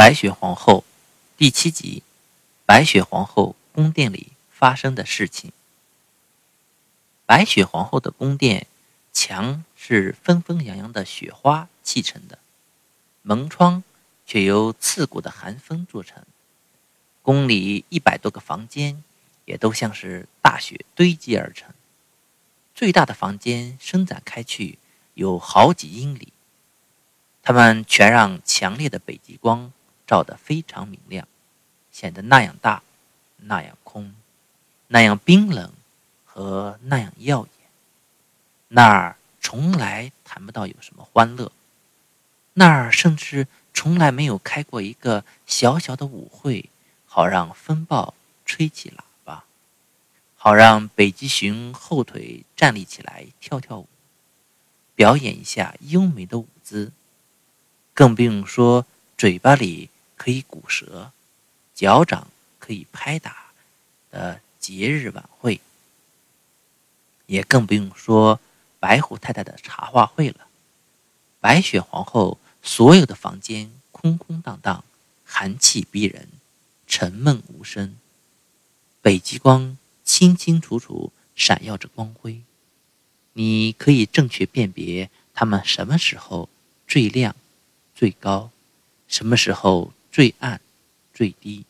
白雪皇后第七集：白雪皇后宫殿里发生的事情。白雪皇后的宫殿墙是纷纷扬扬的雪花砌成的，门窗却由刺骨的寒风做成。宫里一百多个房间也都像是大雪堆积而成，最大的房间伸展开去有好几英里，它们全让强烈的北极光。照得非常明亮，显得那样大，那样空，那样冰冷和那样耀眼。那儿从来谈不到有什么欢乐，那儿甚至从来没有开过一个小小的舞会，好让风暴吹起喇叭，好让北极熊后腿站立起来跳跳舞，表演一下优美的舞姿，更不用说嘴巴里。可以鼓舌，脚掌可以拍打的节日晚会，也更不用说白虎太太的茶话会了。白雪皇后所有的房间空空荡荡，寒气逼人，沉闷无声。北极光清清楚楚闪耀着光辉，你可以正确辨别它们什么时候最亮、最高，什么时候。最暗、最低，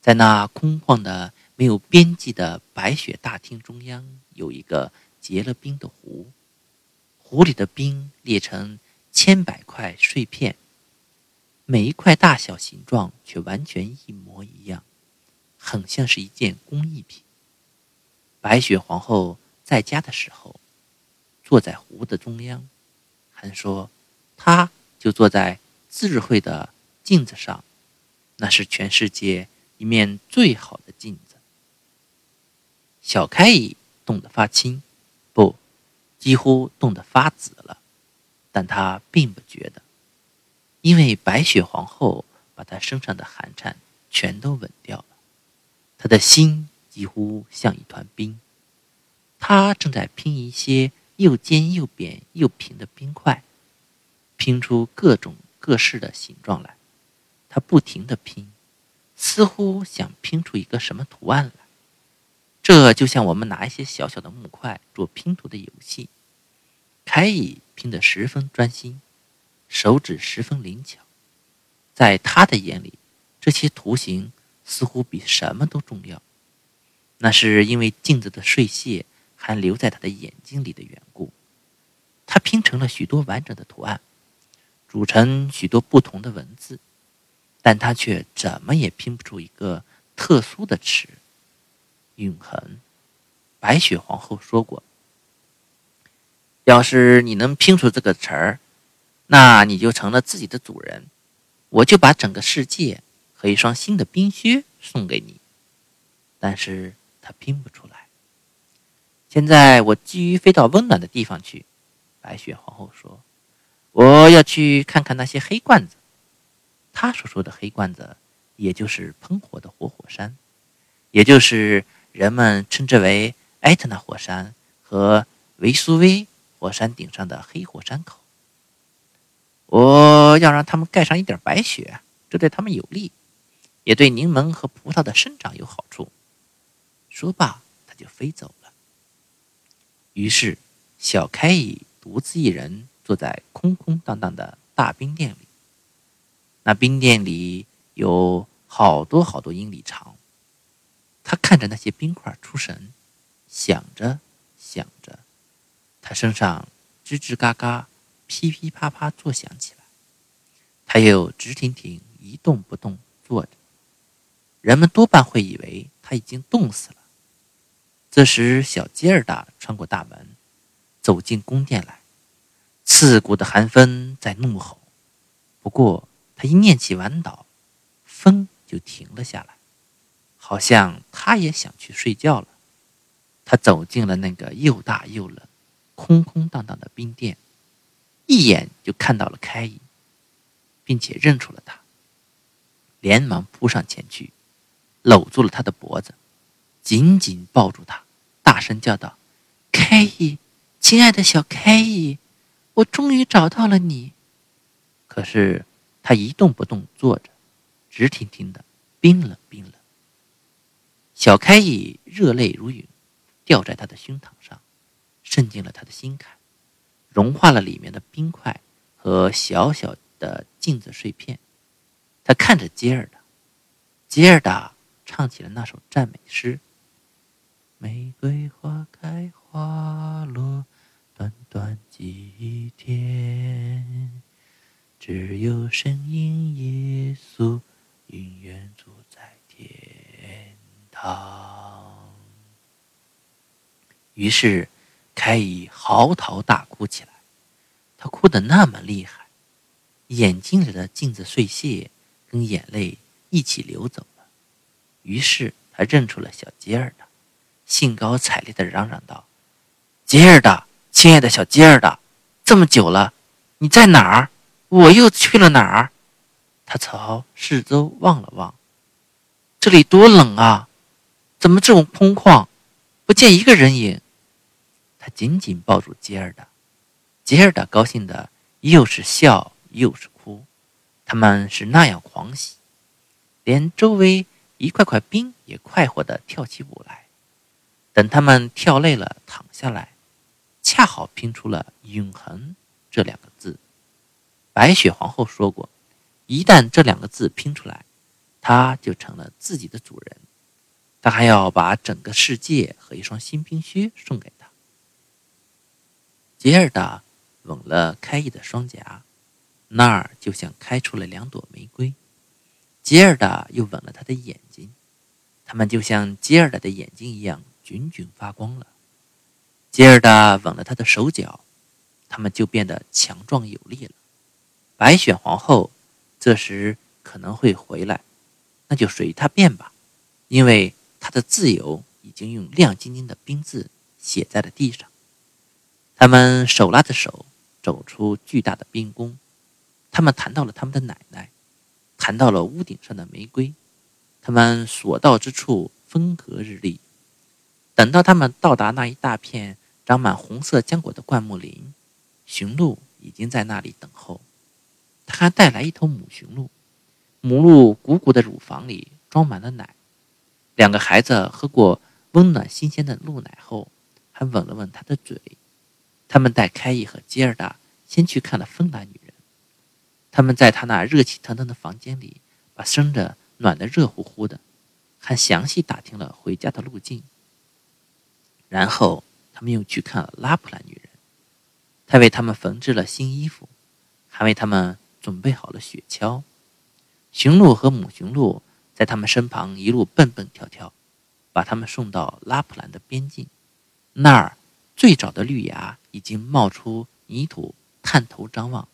在那空旷的、没有边际的白雪大厅中央，有一个结了冰的湖。湖里的冰裂成千百块碎片，每一块大小、形状却完全一模一样，很像是一件工艺品。白雪皇后在家的时候，坐在湖的中央，还说，她就坐在智慧的。镜子上，那是全世界一面最好的镜子。小开乙冻得发青，不，几乎冻得发紫了，但他并不觉得，因为白雪皇后把他身上的寒颤全都吻掉了。他的心几乎像一团冰，他正在拼一些又尖又扁又平的冰块，拼出各种各式的形状来。他不停地拼，似乎想拼出一个什么图案来。这就像我们拿一些小小的木块做拼图的游戏。凯伊拼得十分专心，手指十分灵巧。在他的眼里，这些图形似乎比什么都重要。那是因为镜子的碎屑还留在他的眼睛里的缘故。他拼成了许多完整的图案，组成许多不同的文字。但他却怎么也拼不出一个特殊的词“永恒”。白雪皇后说过：“要是你能拼出这个词儿，那你就成了自己的主人，我就把整个世界和一双新的冰靴送给你。”但是他拼不出来。现在我急于飞到温暖的地方去，白雪皇后说：“我要去看看那些黑罐子。”他所说的黑罐子，也就是喷火的活火山，也就是人们称之为埃特纳火山和维苏威火山顶上的黑火山口。我要让他们盖上一点白雪，这对他们有利，也对柠檬和葡萄的生长有好处。说罢，他就飞走了。于是，小开乙独自一人坐在空空荡荡的大冰店里。那冰店里有好多好多英里长，他看着那些冰块出神，想着想着，他身上吱吱嘎嘎、噼噼啪啪作响起来，他又直挺挺一动不动坐着。人们多半会以为他已经冻死了。这时，小吉尔达穿过大门，走进宫殿来，刺骨的寒风在怒吼，不过。他一念起晚岛，风就停了下来，好像他也想去睡觉了。他走进了那个又大又冷、空空荡荡的冰店，一眼就看到了开伊，并且认出了他，连忙扑上前去，搂住了他的脖子，紧紧抱住他，大声叫道：“开伊，亲爱的小开伊，我终于找到了你。”可是。他一动不动坐着，直挺挺的，冰冷冰冷。小开义热泪如雨，掉在他的胸膛上，渗进了他的心坎，融化了里面的冰块和小小的镜子碎片。他看着吉尔达，吉尔达唱起了那首赞美诗：“玫瑰花开花落，短短几天，只有声音耶稣永远住在天。”堂。于是，凯伊嚎啕大哭起来。他哭得那么厉害，眼睛里的镜子碎屑跟眼泪一起流走了。于是，他认出了小吉尔达，兴高采烈地嚷嚷道：“吉尔达，亲爱的小吉尔达，这么久了，你在哪儿？我又去了哪儿？”他朝四周望了望，这里多冷啊！怎么这么空旷，不见一个人影？他紧紧抱住吉尔达，吉尔达高兴的又是笑又是哭，他们是那样狂喜，连周围一块块冰也快活的跳起舞来。等他们跳累了，躺下来，恰好拼出了“永恒”这两个字。白雪皇后说过，一旦这两个字拼出来，她就成了自己的主人。他还要把整个世界和一双新冰靴送给他。杰尔达吻了开义的双颊，那儿就像开出了两朵玫瑰。杰尔达又吻了他的眼睛，他们就像杰尔达的眼睛一样炯炯发光了。杰尔达吻了他的手脚，他们就变得强壮有力了。白雪皇后这时可能会回来，那就随她便吧，因为。她的自由已经用亮晶晶的冰字写在了地上。他们手拉着手走出巨大的冰宫，他们谈到了他们的奶奶，谈到了屋顶上的玫瑰，他们所到之处风和日丽。等到他们到达那一大片长满红色浆果的灌木林，驯鹿已经在那里等候。他还带来一头母驯鹿，母鹿鼓鼓的乳房里装满了奶。两个孩子喝过温暖新鲜的鹿奶后，还吻了吻他的嘴。他们带开伊和吉尔达先去看了芬兰女人。他们在他那热气腾腾的房间里，把生着暖得热乎乎的，还详细打听了回家的路径。然后他们又去看了拉普兰女人，他为他们缝制了新衣服，还为他们准备好了雪橇。雄鹿和母雄鹿。在他们身旁一路蹦蹦跳跳，把他们送到拉普兰的边境。那儿最早的绿芽已经冒出泥土，探头张望。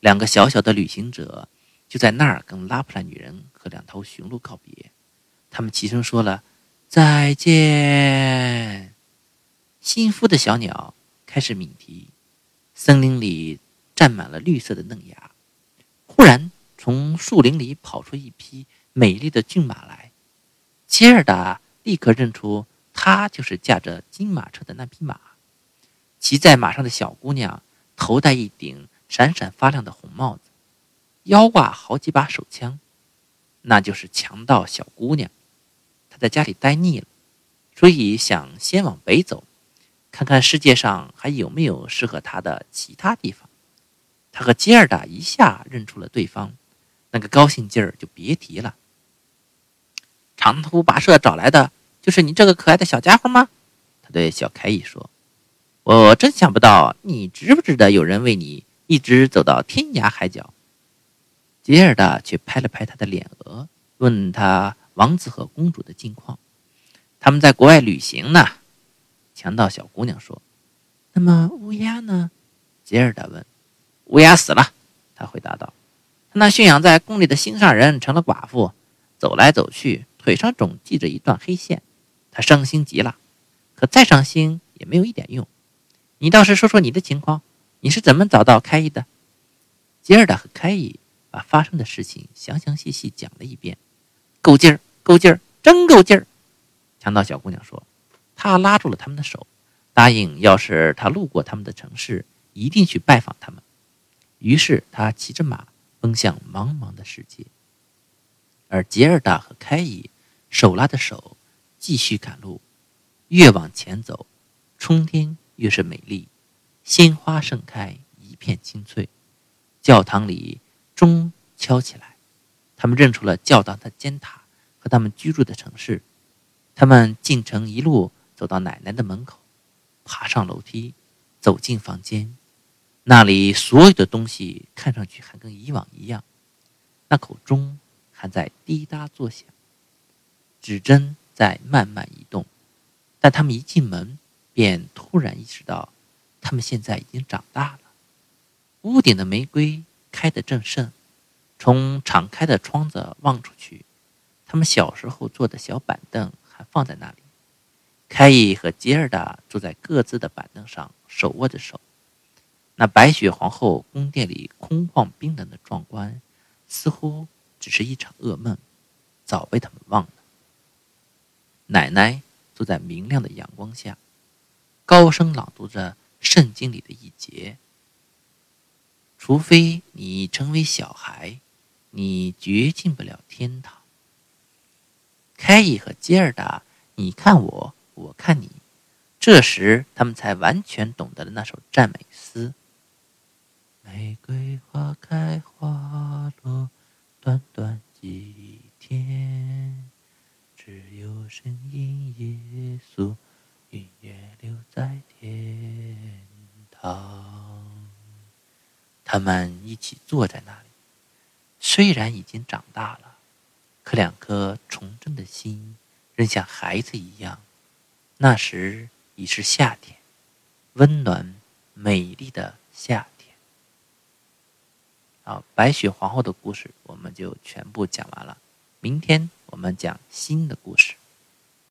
两个小小的旅行者就在那儿跟拉普兰女人和两头雄鹿告别。他们齐声说了再见。新孵的小鸟开始鸣啼，森林里站满了绿色的嫩芽。忽然，从树林里跑出一匹。美丽的骏马来，吉尔达立刻认出，她就是驾着金马车的那匹马。骑在马上的小姑娘头戴一顶闪闪发亮的红帽子，腰挂好几把手枪，那就是强盗小姑娘。她在家里待腻了，所以想先往北走，看看世界上还有没有适合她的其他地方。她和吉尔达一下认出了对方，那个高兴劲儿就别提了。长途跋涉找来的就是你这个可爱的小家伙吗？他对小凯伊说：“我真想不到，你值不值得有人为你一直走到天涯海角。”吉尔达却拍了拍他的脸额，问他王子和公主的近况。他们在国外旅行呢。强盗小姑娘说：“那么乌鸦呢？”吉尔达问。“乌鸦死了。”他回答道。“他那驯养在宫里的心上人成了寡妇，走来走去。”腿上总系着一段黑线，他伤心极了。可再伤心也没有一点用。你倒是说说你的情况，你是怎么找到开义的？吉尔达和开义把发生的事情详详细细讲了一遍。够劲儿，够劲儿，真够劲儿！强盗小姑娘说：“她拉住了他们的手，答应要是他路过他们的城市，一定去拜访他们。”于是他骑着马奔向茫茫的世界。而杰尔达和开伊手拉着手继续赶路。越往前走，春天越是美丽，鲜花盛开，一片青翠。教堂里钟敲起来，他们认出了教堂的尖塔和他们居住的城市。他们进城，一路走到奶奶的门口，爬上楼梯，走进房间。那里所有的东西看上去还跟以往一样，那口钟还在滴答作响，指针在慢慢移动。但他们一进门，便突然意识到，他们现在已经长大了。屋顶的玫瑰开得正盛，从敞开的窗子望出去，他们小时候坐的小板凳还放在那里。凯伊和吉尔达坐在各自的板凳上，手握着手。那白雪皇后宫殿里空旷冰冷的壮观，似乎只是一场噩梦，早被他们忘了。奶奶坐在明亮的阳光下，高声朗读着圣经里的一节：“除非你成为小孩，你绝进不了天堂。”开伊和吉尔达，你看我，我看你，这时他们才完全懂得了那首赞美诗。玫瑰花开花落，短短几天，只有声音耶稣，永远留在天堂。他们一起坐在那里，虽然已经长大了，可两颗纯真的心仍像孩子一样。那时已是夏天，温暖美丽的夏。啊，白雪皇后的故事我们就全部讲完了。明天我们讲新的故事。